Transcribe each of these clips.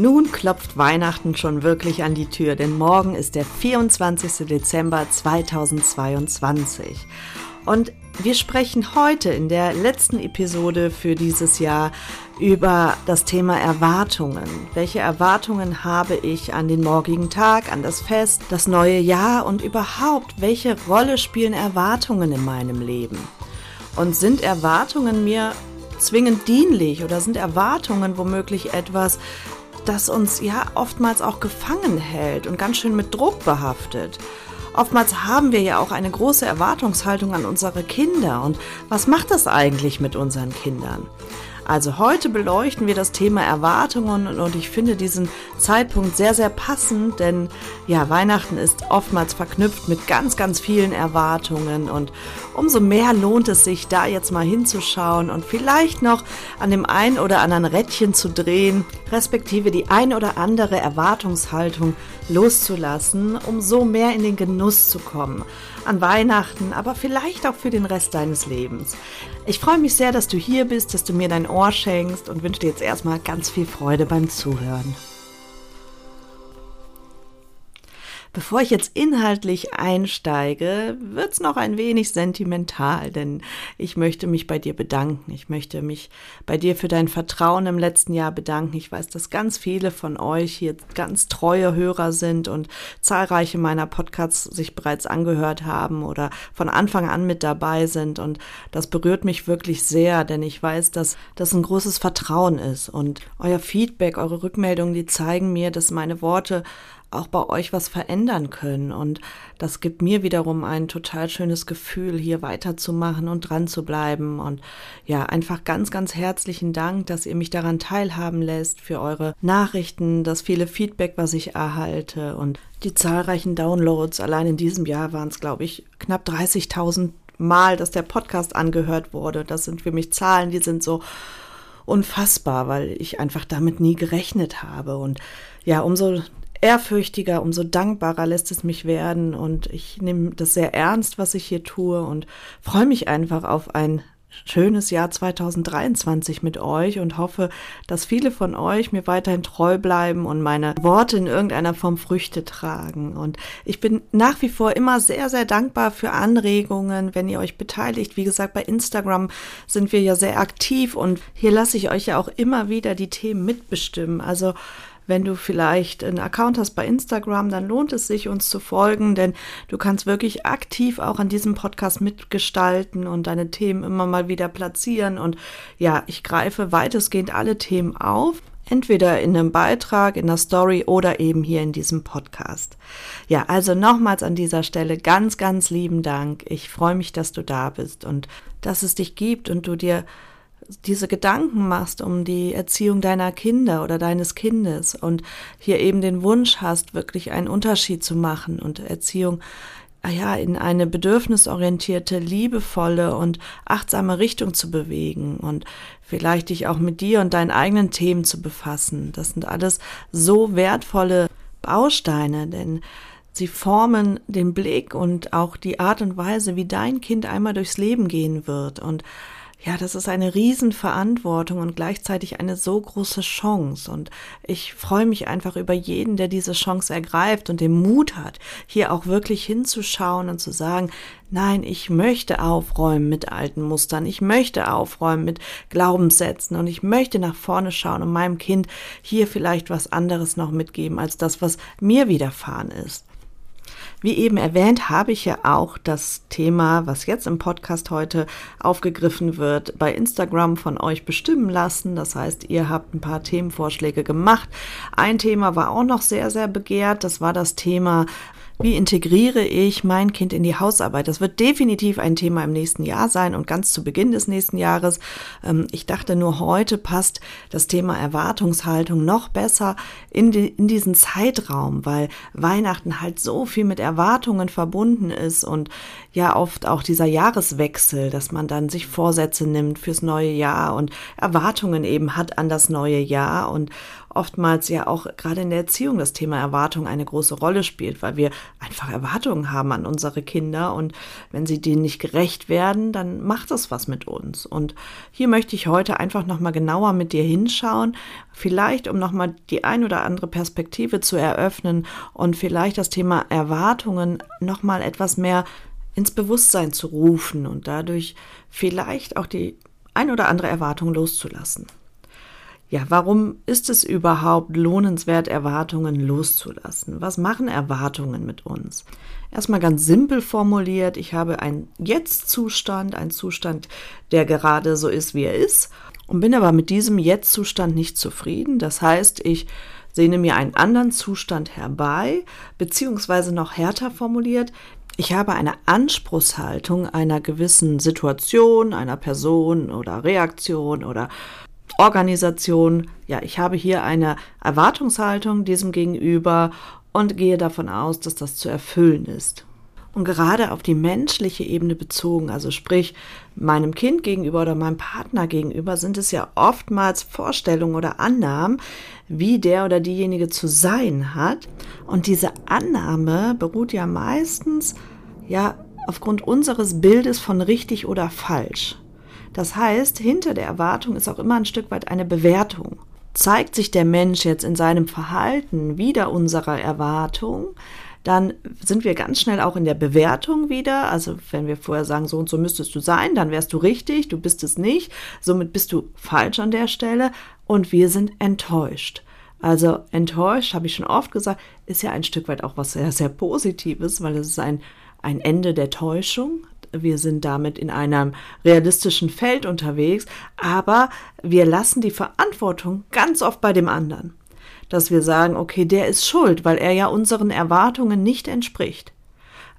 Nun klopft Weihnachten schon wirklich an die Tür, denn morgen ist der 24. Dezember 2022. Und wir sprechen heute in der letzten Episode für dieses Jahr über das Thema Erwartungen. Welche Erwartungen habe ich an den morgigen Tag, an das Fest, das neue Jahr und überhaupt, welche Rolle spielen Erwartungen in meinem Leben? Und sind Erwartungen mir zwingend dienlich oder sind Erwartungen womöglich etwas, das uns ja oftmals auch gefangen hält und ganz schön mit Druck behaftet. Oftmals haben wir ja auch eine große Erwartungshaltung an unsere Kinder. Und was macht das eigentlich mit unseren Kindern? Also heute beleuchten wir das Thema Erwartungen und ich finde diesen Zeitpunkt sehr, sehr passend, denn ja, Weihnachten ist oftmals verknüpft mit ganz, ganz vielen Erwartungen und umso mehr lohnt es sich, da jetzt mal hinzuschauen und vielleicht noch an dem ein oder anderen Rädchen zu drehen, respektive die ein oder andere Erwartungshaltung loszulassen, um so mehr in den Genuss zu kommen. An Weihnachten, aber vielleicht auch für den Rest deines Lebens. Ich freue mich sehr, dass du hier bist, dass du mir dein Ohr schenkst und wünsche dir jetzt erstmal ganz viel Freude beim Zuhören. Bevor ich jetzt inhaltlich einsteige, wird's noch ein wenig sentimental, denn ich möchte mich bei dir bedanken. Ich möchte mich bei dir für dein Vertrauen im letzten Jahr bedanken. Ich weiß, dass ganz viele von euch hier ganz treue Hörer sind und zahlreiche meiner Podcasts sich bereits angehört haben oder von Anfang an mit dabei sind. Und das berührt mich wirklich sehr, denn ich weiß, dass das ein großes Vertrauen ist. Und euer Feedback, eure Rückmeldungen, die zeigen mir, dass meine Worte auch bei euch was verändern können. Und das gibt mir wiederum ein total schönes Gefühl, hier weiterzumachen und dran zu bleiben. Und ja, einfach ganz, ganz herzlichen Dank, dass ihr mich daran teilhaben lässt, für eure Nachrichten, das viele Feedback, was ich erhalte und die zahlreichen Downloads. Allein in diesem Jahr waren es, glaube ich, knapp 30.000 Mal, dass der Podcast angehört wurde. Das sind für mich Zahlen, die sind so unfassbar, weil ich einfach damit nie gerechnet habe. Und ja, umso ehrfürchtiger, umso dankbarer lässt es mich werden und ich nehme das sehr ernst, was ich hier tue und freue mich einfach auf ein schönes Jahr 2023 mit euch und hoffe, dass viele von euch mir weiterhin treu bleiben und meine Worte in irgendeiner Form Früchte tragen. Und ich bin nach wie vor immer sehr, sehr dankbar für Anregungen, wenn ihr euch beteiligt. Wie gesagt, bei Instagram sind wir ja sehr aktiv und hier lasse ich euch ja auch immer wieder die Themen mitbestimmen. Also wenn du vielleicht einen Account hast bei Instagram, dann lohnt es sich, uns zu folgen, denn du kannst wirklich aktiv auch an diesem Podcast mitgestalten und deine Themen immer mal wieder platzieren. Und ja, ich greife weitestgehend alle Themen auf entweder in einem Beitrag, in der Story oder eben hier in diesem Podcast. Ja, also nochmals an dieser Stelle ganz, ganz lieben Dank. Ich freue mich, dass du da bist und dass es dich gibt und du dir diese Gedanken machst um die Erziehung deiner Kinder oder deines Kindes und hier eben den Wunsch hast, wirklich einen Unterschied zu machen und Erziehung ah ja, in eine bedürfnisorientierte, liebevolle und achtsame Richtung zu bewegen und vielleicht dich auch mit dir und deinen eigenen Themen zu befassen. Das sind alles so wertvolle Bausteine, denn sie formen den Blick und auch die Art und Weise, wie dein Kind einmal durchs Leben gehen wird und ja, das ist eine Riesenverantwortung und gleichzeitig eine so große Chance. Und ich freue mich einfach über jeden, der diese Chance ergreift und den Mut hat, hier auch wirklich hinzuschauen und zu sagen, nein, ich möchte aufräumen mit alten Mustern, ich möchte aufräumen mit Glaubenssätzen und ich möchte nach vorne schauen und meinem Kind hier vielleicht was anderes noch mitgeben als das, was mir widerfahren ist. Wie eben erwähnt, habe ich ja auch das Thema, was jetzt im Podcast heute aufgegriffen wird, bei Instagram von euch bestimmen lassen. Das heißt, ihr habt ein paar Themenvorschläge gemacht. Ein Thema war auch noch sehr, sehr begehrt. Das war das Thema Wie integriere ich mein Kind in die Hausarbeit? Das wird definitiv ein Thema im nächsten Jahr sein und ganz zu Beginn des nächsten Jahres. Ähm, ich dachte nur heute passt das Thema Erwartungshaltung noch besser in, die, in diesen Zeitraum, weil Weihnachten halt so viel mit Erwartungen verbunden ist und ja oft auch dieser Jahreswechsel, dass man dann sich Vorsätze nimmt fürs neue Jahr und Erwartungen eben hat an das neue Jahr und oftmals ja auch gerade in der Erziehung das Thema Erwartung eine große Rolle spielt, weil wir einfach Erwartungen haben an unsere Kinder und wenn sie denen nicht gerecht werden, dann macht das was mit uns. Und hier möchte ich heute einfach nochmal genauer mit dir hinschauen, vielleicht um nochmal die ein oder andere Perspektive zu eröffnen und vielleicht das Thema Erwartungen nochmal etwas mehr ins Bewusstsein zu rufen und dadurch vielleicht auch die ein oder andere Erwartung loszulassen. Ja, warum ist es überhaupt lohnenswert, Erwartungen loszulassen? Was machen Erwartungen mit uns? Erstmal ganz simpel formuliert, ich habe einen Jetzt-Zustand, einen Zustand, der gerade so ist, wie er ist, und bin aber mit diesem Jetzt-Zustand nicht zufrieden. Das heißt, ich sehne mir einen anderen Zustand herbei, beziehungsweise noch härter formuliert, ich habe eine Anspruchshaltung einer gewissen Situation, einer Person oder Reaktion oder Organisation. Ja, ich habe hier eine Erwartungshaltung diesem gegenüber und gehe davon aus, dass das zu erfüllen ist. Und gerade auf die menschliche Ebene bezogen, also sprich meinem Kind gegenüber oder meinem Partner gegenüber, sind es ja oftmals Vorstellungen oder Annahmen, wie der oder diejenige zu sein hat. Und diese Annahme beruht ja meistens ja aufgrund unseres Bildes von richtig oder falsch. Das heißt, hinter der Erwartung ist auch immer ein Stück weit eine Bewertung. Zeigt sich der Mensch jetzt in seinem Verhalten wieder unserer Erwartung, dann sind wir ganz schnell auch in der Bewertung wieder. Also wenn wir vorher sagen, so und so müsstest du sein, dann wärst du richtig, du bist es nicht. Somit bist du falsch an der Stelle und wir sind enttäuscht. Also enttäuscht, habe ich schon oft gesagt, ist ja ein Stück weit auch was sehr, sehr Positives, weil es ist ein, ein Ende der Täuschung wir sind damit in einem realistischen Feld unterwegs, aber wir lassen die Verantwortung ganz oft bei dem anderen. Dass wir sagen, okay, der ist schuld, weil er ja unseren Erwartungen nicht entspricht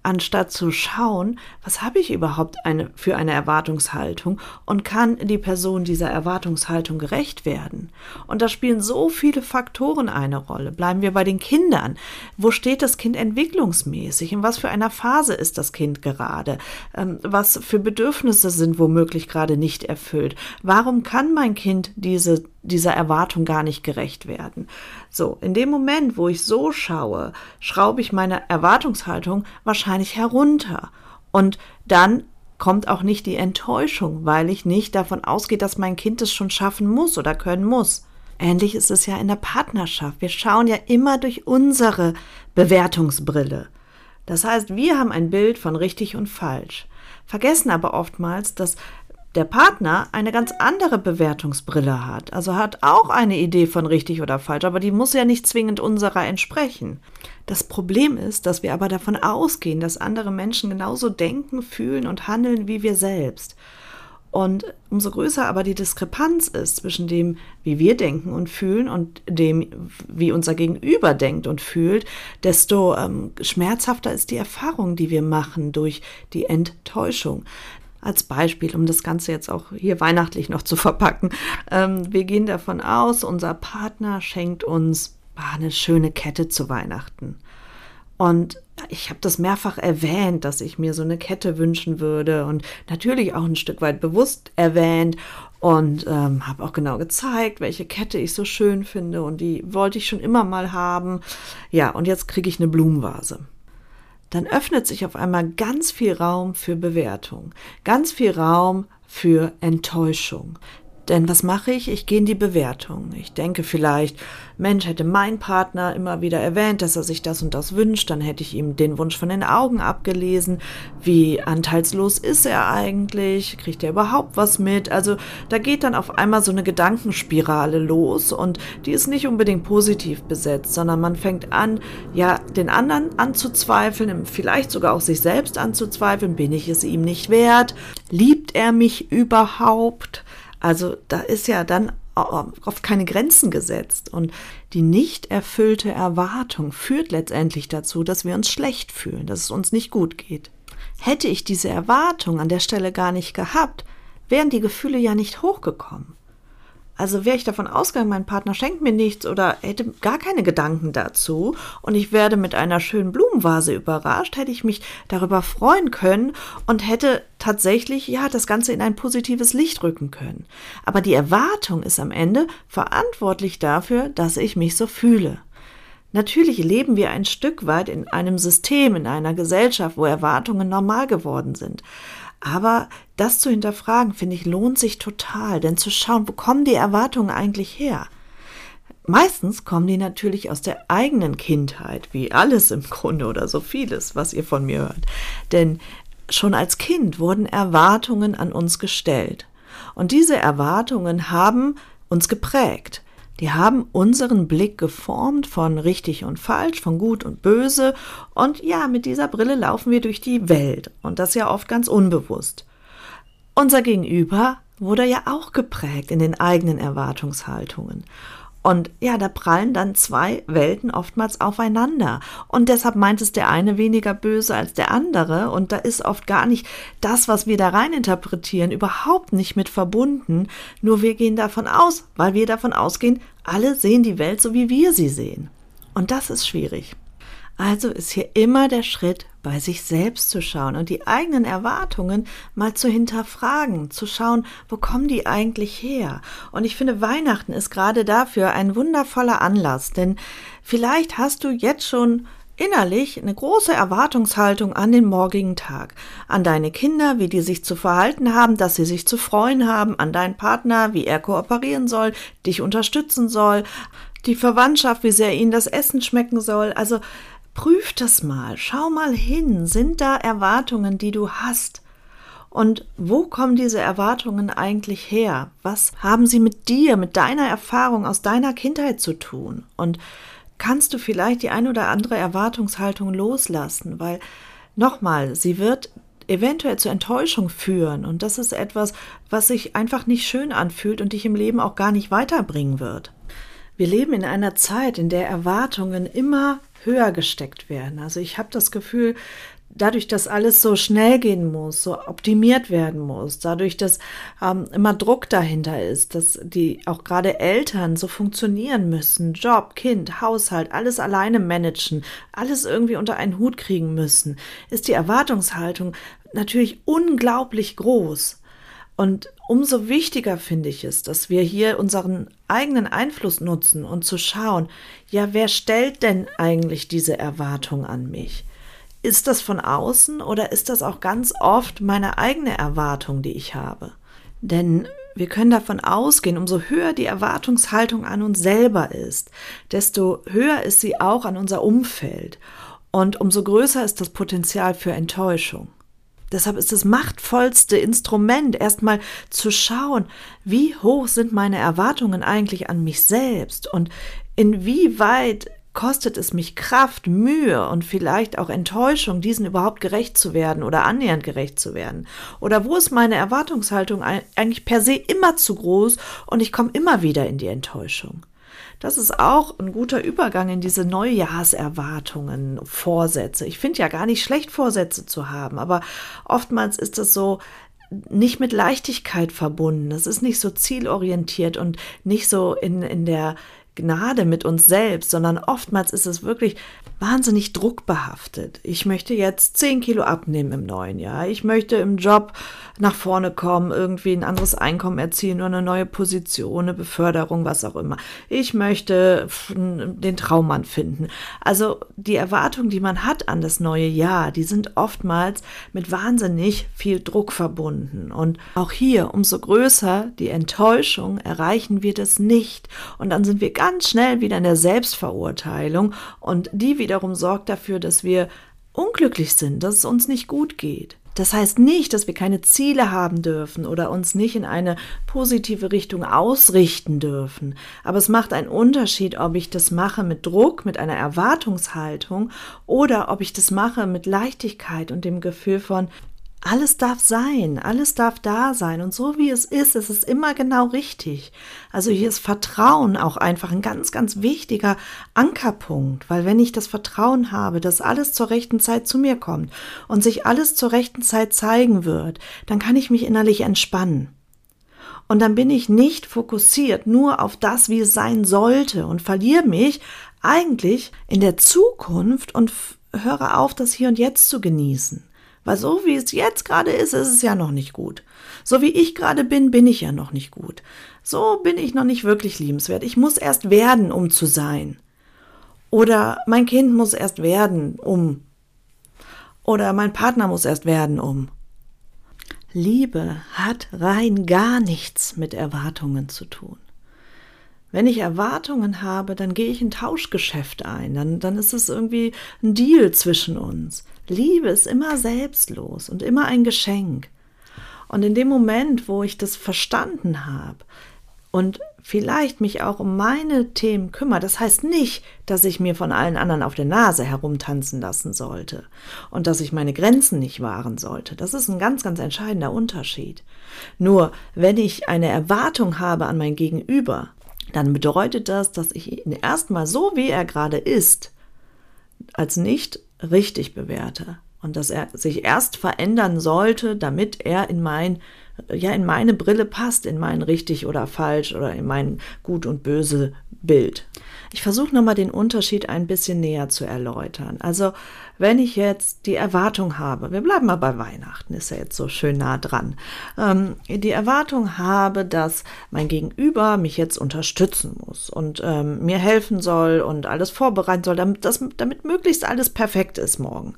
anstatt zu schauen, was habe ich überhaupt eine, für eine Erwartungshaltung und kann die Person dieser Erwartungshaltung gerecht werden. Und da spielen so viele Faktoren eine Rolle. Bleiben wir bei den Kindern. Wo steht das Kind entwicklungsmäßig? In was für einer Phase ist das Kind gerade? Ähm, was für Bedürfnisse sind womöglich gerade nicht erfüllt? Warum kann mein Kind diese dieser Erwartung gar nicht gerecht werden. So, in dem Moment, wo ich so schaue, schraube ich meine Erwartungshaltung wahrscheinlich herunter. Und dann kommt auch nicht die Enttäuschung, weil ich nicht davon ausgehe, dass mein Kind es schon schaffen muss oder können muss. Ähnlich ist es ja in der Partnerschaft. Wir schauen ja immer durch unsere Bewertungsbrille. Das heißt, wir haben ein Bild von richtig und falsch, vergessen aber oftmals, dass der Partner eine ganz andere Bewertungsbrille hat, also hat auch eine Idee von richtig oder falsch, aber die muss ja nicht zwingend unserer entsprechen. Das Problem ist, dass wir aber davon ausgehen, dass andere Menschen genauso denken, fühlen und handeln wie wir selbst. Und umso größer aber die Diskrepanz ist zwischen dem, wie wir denken und fühlen und dem, wie unser Gegenüber denkt und fühlt, desto ähm, schmerzhafter ist die Erfahrung, die wir machen durch die Enttäuschung als Beispiel, um das Ganze jetzt auch hier weihnachtlich noch zu verpacken. Ähm, wir gehen davon aus, unser Partner schenkt uns ah, eine schöne Kette zu Weihnachten. Und ich habe das mehrfach erwähnt, dass ich mir so eine Kette wünschen würde und natürlich auch ein Stück weit bewusst erwähnt und ähm, habe auch genau gezeigt, welche Kette ich so schön finde und die wollte ich schon immer mal haben. Ja, und jetzt kriege ich eine Blumenvase dann öffnet sich auf einmal ganz viel Raum für Bewertung, ganz viel Raum für Enttäuschung. Denn was mache ich? Ich gehe in die Bewertung. Ich denke vielleicht, Mensch, hätte mein Partner immer wieder erwähnt, dass er sich das und das wünscht, dann hätte ich ihm den Wunsch von den Augen abgelesen. Wie anteilslos ist er eigentlich? Kriegt er überhaupt was mit? Also da geht dann auf einmal so eine Gedankenspirale los und die ist nicht unbedingt positiv besetzt, sondern man fängt an, ja, den anderen anzuzweifeln, vielleicht sogar auch sich selbst anzuzweifeln. Bin ich es ihm nicht wert? Liebt er mich überhaupt? Also da ist ja dann oft keine Grenzen gesetzt. Und die nicht erfüllte Erwartung führt letztendlich dazu, dass wir uns schlecht fühlen, dass es uns nicht gut geht. Hätte ich diese Erwartung an der Stelle gar nicht gehabt, wären die Gefühle ja nicht hochgekommen. Also wäre ich davon ausgegangen, mein Partner schenkt mir nichts oder hätte gar keine Gedanken dazu und ich werde mit einer schönen Blumenvase überrascht, hätte ich mich darüber freuen können und hätte tatsächlich, ja, das Ganze in ein positives Licht rücken können. Aber die Erwartung ist am Ende verantwortlich dafür, dass ich mich so fühle. Natürlich leben wir ein Stück weit in einem System, in einer Gesellschaft, wo Erwartungen normal geworden sind. Aber das zu hinterfragen, finde ich, lohnt sich total, denn zu schauen, wo kommen die Erwartungen eigentlich her? Meistens kommen die natürlich aus der eigenen Kindheit, wie alles im Grunde oder so vieles, was ihr von mir hört. Denn schon als Kind wurden Erwartungen an uns gestellt. Und diese Erwartungen haben uns geprägt. Die haben unseren Blick geformt von richtig und falsch, von gut und böse. Und ja, mit dieser Brille laufen wir durch die Welt. Und das ja oft ganz unbewusst. Unser Gegenüber wurde ja auch geprägt in den eigenen Erwartungshaltungen. Und ja, da prallen dann zwei Welten oftmals aufeinander. Und deshalb meint es der eine weniger böse als der andere. Und da ist oft gar nicht das, was wir da rein interpretieren, überhaupt nicht mit verbunden. Nur wir gehen davon aus, weil wir davon ausgehen, alle sehen die Welt so, wie wir sie sehen. Und das ist schwierig. Also ist hier immer der Schritt, bei sich selbst zu schauen und die eigenen Erwartungen mal zu hinterfragen, zu schauen, wo kommen die eigentlich her? Und ich finde, Weihnachten ist gerade dafür ein wundervoller Anlass, denn vielleicht hast du jetzt schon innerlich eine große Erwartungshaltung an den morgigen Tag, an deine Kinder, wie die sich zu verhalten haben, dass sie sich zu freuen haben, an deinen Partner, wie er kooperieren soll, dich unterstützen soll, die Verwandtschaft, wie sehr ihnen das Essen schmecken soll. Also Prüf das mal, schau mal hin, sind da Erwartungen, die du hast? Und wo kommen diese Erwartungen eigentlich her? Was haben sie mit dir, mit deiner Erfahrung aus deiner Kindheit zu tun? Und kannst du vielleicht die ein oder andere Erwartungshaltung loslassen? Weil, nochmal, sie wird eventuell zur Enttäuschung führen. Und das ist etwas, was sich einfach nicht schön anfühlt und dich im Leben auch gar nicht weiterbringen wird. Wir leben in einer Zeit, in der Erwartungen immer höher gesteckt werden. Also ich habe das Gefühl, dadurch, dass alles so schnell gehen muss, so optimiert werden muss, dadurch, dass ähm, immer Druck dahinter ist, dass die auch gerade Eltern so funktionieren müssen, Job, Kind, Haushalt, alles alleine managen, alles irgendwie unter einen Hut kriegen müssen, ist die Erwartungshaltung natürlich unglaublich groß. Und umso wichtiger finde ich es, dass wir hier unseren eigenen Einfluss nutzen und zu schauen, ja, wer stellt denn eigentlich diese Erwartung an mich? Ist das von außen oder ist das auch ganz oft meine eigene Erwartung, die ich habe? Denn wir können davon ausgehen, umso höher die Erwartungshaltung an uns selber ist, desto höher ist sie auch an unser Umfeld und umso größer ist das Potenzial für Enttäuschung. Deshalb ist das machtvollste Instrument, erstmal zu schauen, wie hoch sind meine Erwartungen eigentlich an mich selbst und inwieweit kostet es mich Kraft, Mühe und vielleicht auch Enttäuschung, diesen überhaupt gerecht zu werden oder annähernd gerecht zu werden? Oder wo ist meine Erwartungshaltung eigentlich per se immer zu groß und ich komme immer wieder in die Enttäuschung? Das ist auch ein guter Übergang in diese Neujahrserwartungen, Vorsätze. Ich finde ja gar nicht schlecht, Vorsätze zu haben, aber oftmals ist das so, nicht mit Leichtigkeit verbunden. Es ist nicht so zielorientiert und nicht so in, in der Gnade mit uns selbst, sondern oftmals ist es wirklich wahnsinnig druckbehaftet. Ich möchte jetzt 10 Kilo abnehmen im neuen Jahr. Ich möchte im Job nach vorne kommen, irgendwie ein anderes Einkommen erzielen oder eine neue Position, eine Beförderung, was auch immer. Ich möchte den Traummann finden. Also die Erwartungen, die man hat an das neue Jahr, die sind oftmals mit wahnsinnig viel Druck verbunden. Und auch hier, umso größer die Enttäuschung, erreichen wir das nicht. Und dann sind wir ganz schnell wieder in der Selbstverurteilung und die wiederum sorgt dafür, dass wir unglücklich sind, dass es uns nicht gut geht. Das heißt nicht, dass wir keine Ziele haben dürfen oder uns nicht in eine positive Richtung ausrichten dürfen. Aber es macht einen Unterschied, ob ich das mache mit Druck, mit einer Erwartungshaltung oder ob ich das mache mit Leichtigkeit und dem Gefühl von, alles darf sein, alles darf da sein und so wie es ist, ist es immer genau richtig. Also hier ist Vertrauen auch einfach ein ganz, ganz wichtiger Ankerpunkt, weil wenn ich das Vertrauen habe, dass alles zur rechten Zeit zu mir kommt und sich alles zur rechten Zeit zeigen wird, dann kann ich mich innerlich entspannen. Und dann bin ich nicht fokussiert nur auf das, wie es sein sollte und verliere mich eigentlich in der Zukunft und höre auf, das Hier und Jetzt zu genießen. Weil so wie es jetzt gerade ist, ist es ja noch nicht gut. So wie ich gerade bin, bin ich ja noch nicht gut. So bin ich noch nicht wirklich liebenswert. Ich muss erst werden, um zu sein. Oder mein Kind muss erst werden, um. Oder mein Partner muss erst werden, um. Liebe hat rein gar nichts mit Erwartungen zu tun. Wenn ich Erwartungen habe, dann gehe ich ein Tauschgeschäft ein, dann, dann ist es irgendwie ein Deal zwischen uns. Liebe ist immer selbstlos und immer ein Geschenk. Und in dem Moment, wo ich das verstanden habe und vielleicht mich auch um meine Themen kümmere, das heißt nicht, dass ich mir von allen anderen auf der Nase herumtanzen lassen sollte und dass ich meine Grenzen nicht wahren sollte. Das ist ein ganz, ganz entscheidender Unterschied. Nur wenn ich eine Erwartung habe an mein Gegenüber, dann bedeutet das, dass ich ihn erstmal so, wie er gerade ist, als nicht richtig bewerte und dass er sich erst verändern sollte, damit er in mein ja in meine Brille passt, in mein richtig oder falsch oder in mein gut und böse Bild. Ich versuche nochmal den Unterschied ein bisschen näher zu erläutern. Also, wenn ich jetzt die Erwartung habe, wir bleiben mal bei Weihnachten, ist ja jetzt so schön nah dran, ähm, die Erwartung habe, dass mein Gegenüber mich jetzt unterstützen muss und ähm, mir helfen soll und alles vorbereiten soll, damit, das, damit möglichst alles perfekt ist morgen.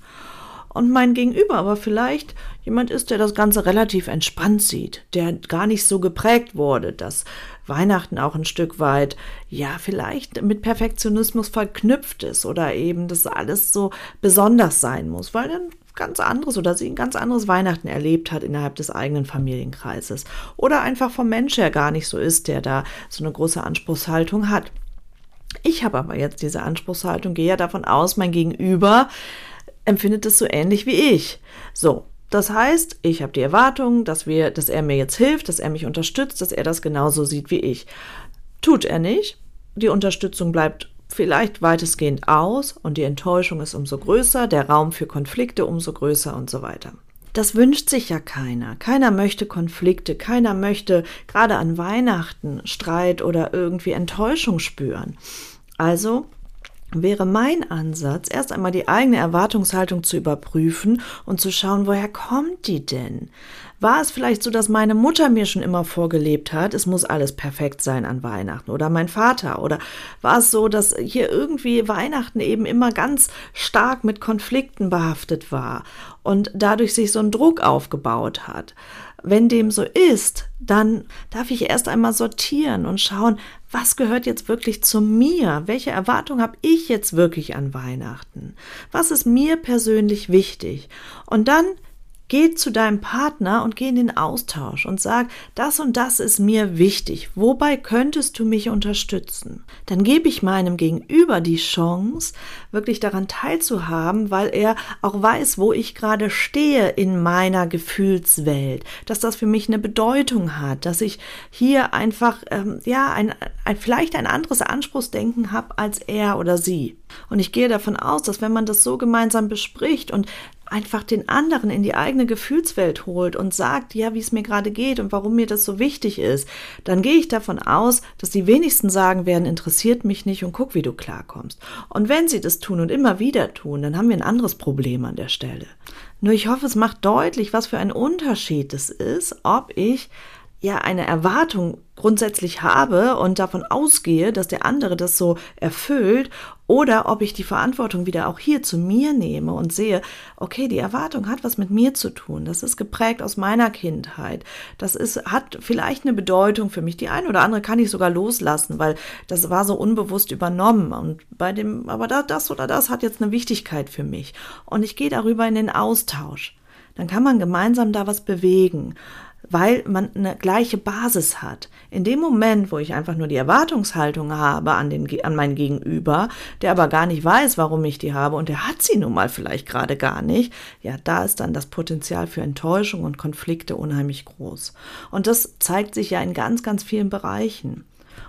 Und mein Gegenüber aber vielleicht jemand ist, der das Ganze relativ entspannt sieht, der gar nicht so geprägt wurde, dass Weihnachten auch ein Stück weit, ja, vielleicht mit Perfektionismus verknüpft ist oder eben, dass alles so besonders sein muss, weil dann ganz anderes oder sie ein ganz anderes Weihnachten erlebt hat innerhalb des eigenen Familienkreises oder einfach vom Mensch her gar nicht so ist, der da so eine große Anspruchshaltung hat. Ich habe aber jetzt diese Anspruchshaltung, gehe ja davon aus, mein Gegenüber empfindet es so ähnlich wie ich. So, das heißt, ich habe die Erwartung, dass wir, dass er mir jetzt hilft, dass er mich unterstützt, dass er das genauso sieht wie ich. Tut er nicht. Die Unterstützung bleibt vielleicht weitestgehend aus und die Enttäuschung ist umso größer, der Raum für Konflikte umso größer und so weiter. Das wünscht sich ja keiner. Keiner möchte Konflikte, keiner möchte gerade an Weihnachten Streit oder irgendwie Enttäuschung spüren. Also wäre mein Ansatz, erst einmal die eigene Erwartungshaltung zu überprüfen und zu schauen, woher kommt die denn? War es vielleicht so, dass meine Mutter mir schon immer vorgelebt hat, es muss alles perfekt sein an Weihnachten oder mein Vater? Oder war es so, dass hier irgendwie Weihnachten eben immer ganz stark mit Konflikten behaftet war und dadurch sich so ein Druck aufgebaut hat? Wenn dem so ist, dann darf ich erst einmal sortieren und schauen, was gehört jetzt wirklich zu mir? Welche Erwartung habe ich jetzt wirklich an Weihnachten? Was ist mir persönlich wichtig? Und dann Geh zu deinem Partner und geh in den Austausch und sag, das und das ist mir wichtig. Wobei könntest du mich unterstützen? Dann gebe ich meinem Gegenüber die Chance, wirklich daran teilzuhaben, weil er auch weiß, wo ich gerade stehe in meiner Gefühlswelt, dass das für mich eine Bedeutung hat, dass ich hier einfach, ähm, ja, ein, ein, vielleicht ein anderes Anspruchsdenken habe als er oder sie. Und ich gehe davon aus, dass wenn man das so gemeinsam bespricht und einfach den anderen in die eigene Gefühlswelt holt und sagt, ja, wie es mir gerade geht und warum mir das so wichtig ist, dann gehe ich davon aus, dass die wenigsten sagen werden, interessiert mich nicht und guck, wie du klarkommst. Und wenn sie das tun und immer wieder tun, dann haben wir ein anderes Problem an der Stelle. Nur ich hoffe, es macht deutlich, was für ein Unterschied es ist, ob ich ja eine Erwartung grundsätzlich habe und davon ausgehe, dass der andere das so erfüllt, oder ob ich die Verantwortung wieder auch hier zu mir nehme und sehe, okay, die Erwartung hat was mit mir zu tun. Das ist geprägt aus meiner Kindheit. Das ist, hat vielleicht eine Bedeutung für mich. Die eine oder andere kann ich sogar loslassen, weil das war so unbewusst übernommen. Und bei dem, aber das oder das hat jetzt eine Wichtigkeit für mich. Und ich gehe darüber in den Austausch. Dann kann man gemeinsam da was bewegen weil man eine gleiche Basis hat. In dem Moment, wo ich einfach nur die Erwartungshaltung habe an, den, an mein Gegenüber, der aber gar nicht weiß, warum ich die habe und der hat sie nun mal vielleicht gerade gar nicht, ja, da ist dann das Potenzial für Enttäuschung und Konflikte unheimlich groß. Und das zeigt sich ja in ganz, ganz vielen Bereichen.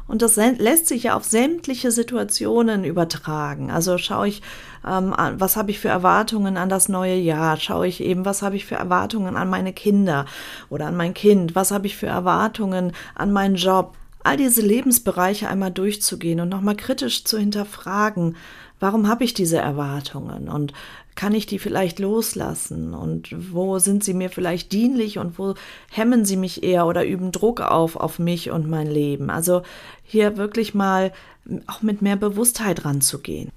Und das lässt sich ja auf sämtliche Situationen übertragen. Also schaue ich, ähm, was habe ich für Erwartungen an das neue Jahr? Schaue ich eben, was habe ich für Erwartungen an meine Kinder oder an mein Kind? Was habe ich für Erwartungen an meinen Job? All diese Lebensbereiche einmal durchzugehen und nochmal kritisch zu hinterfragen, warum habe ich diese Erwartungen und kann ich die vielleicht loslassen und wo sind sie mir vielleicht dienlich und wo hemmen sie mich eher oder üben Druck auf auf mich und mein Leben. Also hier wirklich mal auch mit mehr Bewusstheit ranzugehen.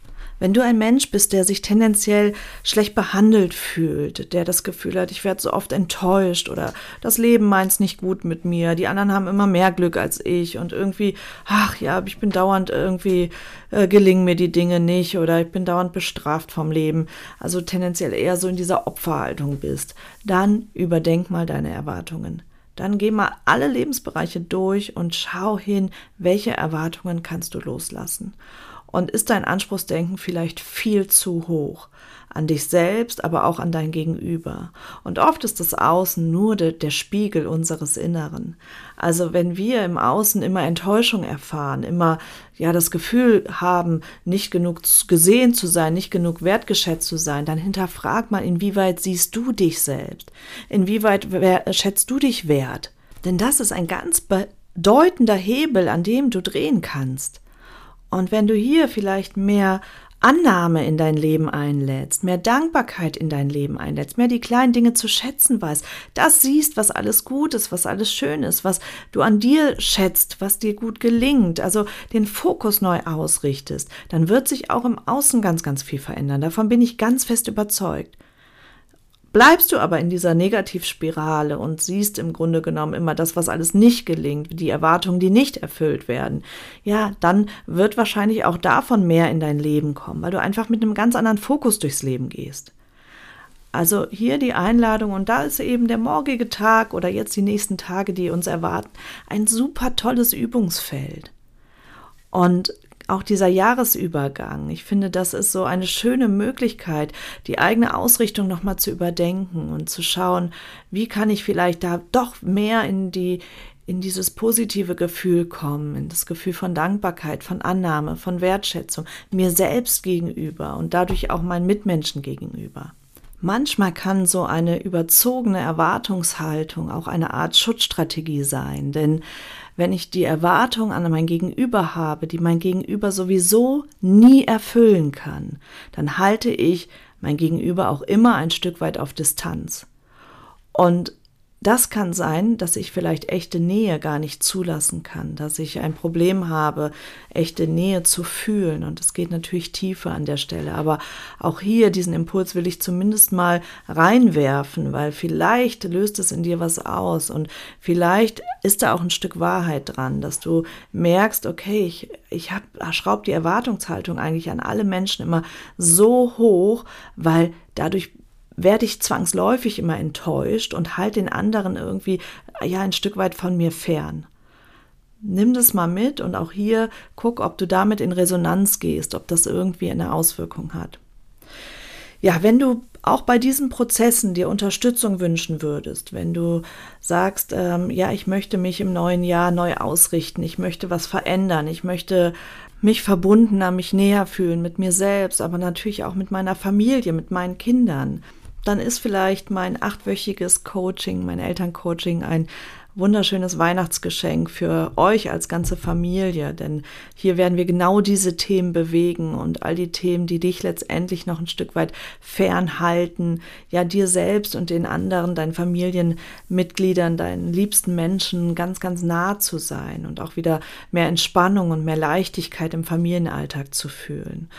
Wenn du ein Mensch bist, der sich tendenziell schlecht behandelt fühlt, der das Gefühl hat, ich werde so oft enttäuscht oder das Leben meint's nicht gut mit mir, die anderen haben immer mehr Glück als ich und irgendwie, ach ja, ich bin dauernd irgendwie, äh, gelingen mir die Dinge nicht oder ich bin dauernd bestraft vom Leben, also tendenziell eher so in dieser Opferhaltung bist, dann überdenk mal deine Erwartungen. Dann geh mal alle Lebensbereiche durch und schau hin, welche Erwartungen kannst du loslassen. Und ist dein Anspruchsdenken vielleicht viel zu hoch? An dich selbst, aber auch an dein Gegenüber. Und oft ist das Außen nur de, der Spiegel unseres Inneren. Also wenn wir im Außen immer Enttäuschung erfahren, immer ja das Gefühl haben, nicht genug gesehen zu sein, nicht genug wertgeschätzt zu sein, dann hinterfrag mal, inwieweit siehst du dich selbst? Inwieweit schätzt du dich wert? Denn das ist ein ganz bedeutender Hebel, an dem du drehen kannst. Und wenn du hier vielleicht mehr Annahme in dein Leben einlädst, mehr Dankbarkeit in dein Leben einlädst, mehr die kleinen Dinge zu schätzen weißt, das siehst, was alles gut ist, was alles schön ist, was du an dir schätzt, was dir gut gelingt, also den Fokus neu ausrichtest, dann wird sich auch im Außen ganz, ganz viel verändern. Davon bin ich ganz fest überzeugt. Bleibst du aber in dieser Negativspirale und siehst im Grunde genommen immer das, was alles nicht gelingt, die Erwartungen, die nicht erfüllt werden, ja, dann wird wahrscheinlich auch davon mehr in dein Leben kommen, weil du einfach mit einem ganz anderen Fokus durchs Leben gehst. Also hier die Einladung und da ist eben der morgige Tag oder jetzt die nächsten Tage, die uns erwarten, ein super tolles Übungsfeld. Und auch dieser Jahresübergang, ich finde, das ist so eine schöne Möglichkeit, die eigene Ausrichtung nochmal zu überdenken und zu schauen, wie kann ich vielleicht da doch mehr in die, in dieses positive Gefühl kommen, in das Gefühl von Dankbarkeit, von Annahme, von Wertschätzung, mir selbst gegenüber und dadurch auch meinen Mitmenschen gegenüber. Manchmal kann so eine überzogene Erwartungshaltung auch eine Art Schutzstrategie sein, denn wenn ich die Erwartung an mein Gegenüber habe, die mein Gegenüber sowieso nie erfüllen kann, dann halte ich mein Gegenüber auch immer ein Stück weit auf Distanz. Und das kann sein, dass ich vielleicht echte Nähe gar nicht zulassen kann, dass ich ein Problem habe, echte Nähe zu fühlen. Und es geht natürlich tiefer an der Stelle. Aber auch hier diesen Impuls will ich zumindest mal reinwerfen, weil vielleicht löst es in dir was aus und vielleicht ist da auch ein Stück Wahrheit dran, dass du merkst, okay, ich, ich schraub die Erwartungshaltung eigentlich an alle Menschen immer so hoch, weil dadurch werde ich zwangsläufig immer enttäuscht und halte den anderen irgendwie ja ein Stück weit von mir fern. Nimm das mal mit und auch hier guck, ob du damit in Resonanz gehst, ob das irgendwie eine Auswirkung hat. Ja, wenn du auch bei diesen Prozessen dir Unterstützung wünschen würdest, wenn du sagst, ähm, ja, ich möchte mich im neuen Jahr neu ausrichten, ich möchte was verändern, ich möchte mich verbundener, mich näher fühlen mit mir selbst, aber natürlich auch mit meiner Familie, mit meinen Kindern, dann ist vielleicht mein achtwöchiges Coaching, mein Elterncoaching ein wunderschönes Weihnachtsgeschenk für euch als ganze Familie, denn hier werden wir genau diese Themen bewegen und all die Themen, die dich letztendlich noch ein Stück weit fernhalten, ja dir selbst und den anderen, deinen Familienmitgliedern, deinen liebsten Menschen ganz, ganz nah zu sein und auch wieder mehr Entspannung und mehr Leichtigkeit im Familienalltag zu fühlen.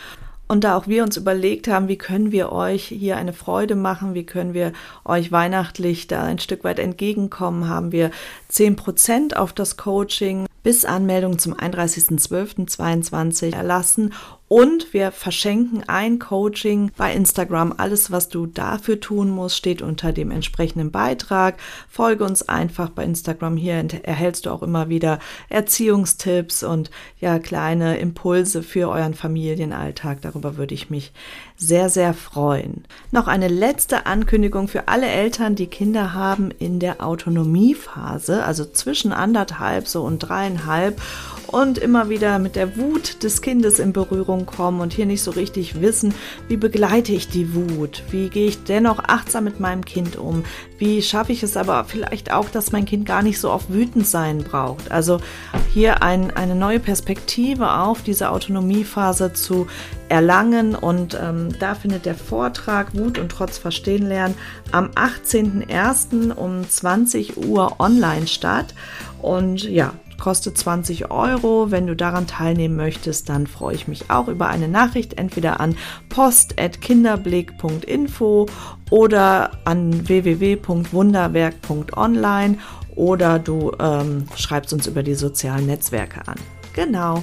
Und da auch wir uns überlegt haben, wie können wir euch hier eine Freude machen, wie können wir euch weihnachtlich da ein Stück weit entgegenkommen, haben wir zehn Prozent auf das Coaching bis Anmeldung zum 31.12.22 erlassen und wir verschenken ein Coaching bei Instagram. Alles, was du dafür tun musst, steht unter dem entsprechenden Beitrag. Folge uns einfach bei Instagram. Hier erhältst du auch immer wieder Erziehungstipps und ja, kleine Impulse für euren Familienalltag. Darüber würde ich mich sehr, sehr freuen. Noch eine letzte Ankündigung für alle Eltern, die Kinder haben in der Autonomiephase, also zwischen anderthalb so und dreieinhalb und immer wieder mit der Wut des Kindes in Berührung kommen und hier nicht so richtig wissen, wie begleite ich die Wut, wie gehe ich dennoch achtsam mit meinem Kind um, wie schaffe ich es aber vielleicht auch, dass mein Kind gar nicht so oft wütend sein braucht. Also hier ein, eine neue Perspektive auf diese Autonomiephase zu erlangen und ähm, da findet der Vortrag Wut und Trotz verstehen lernen am 18.01. um 20 Uhr online statt und ja, kostet 20 Euro. Wenn du daran teilnehmen möchtest, dann freue ich mich auch über eine Nachricht, entweder an post.kinderblick.info oder an www.wunderwerk.online oder du ähm, schreibst uns über die sozialen Netzwerke an. Genau.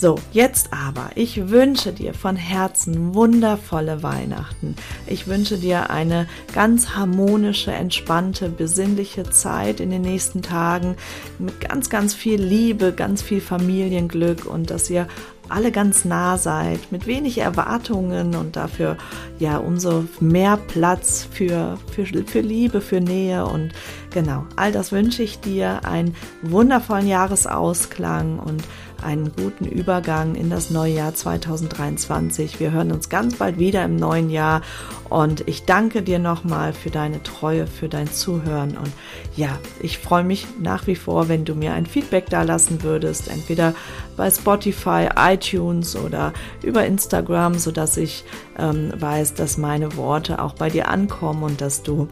So, jetzt aber, ich wünsche dir von Herzen wundervolle Weihnachten. Ich wünsche dir eine ganz harmonische, entspannte, besinnliche Zeit in den nächsten Tagen mit ganz, ganz viel Liebe, ganz viel Familienglück und dass ihr alle ganz nah seid, mit wenig Erwartungen und dafür ja umso mehr Platz für, für, für Liebe, für Nähe und genau, all das wünsche ich dir, einen wundervollen Jahresausklang und einen guten Übergang in das neue Jahr 2023. Wir hören uns ganz bald wieder im neuen Jahr und ich danke dir nochmal für deine Treue, für dein Zuhören und ja, ich freue mich nach wie vor, wenn du mir ein Feedback da lassen würdest, entweder bei Spotify, iTunes oder über Instagram, sodass ich ähm, weiß, dass meine Worte auch bei dir ankommen und dass du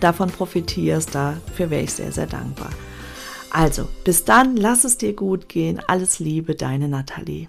davon profitierst. Dafür wäre ich sehr, sehr dankbar. Also, bis dann, lass es dir gut gehen. Alles Liebe, deine Nathalie.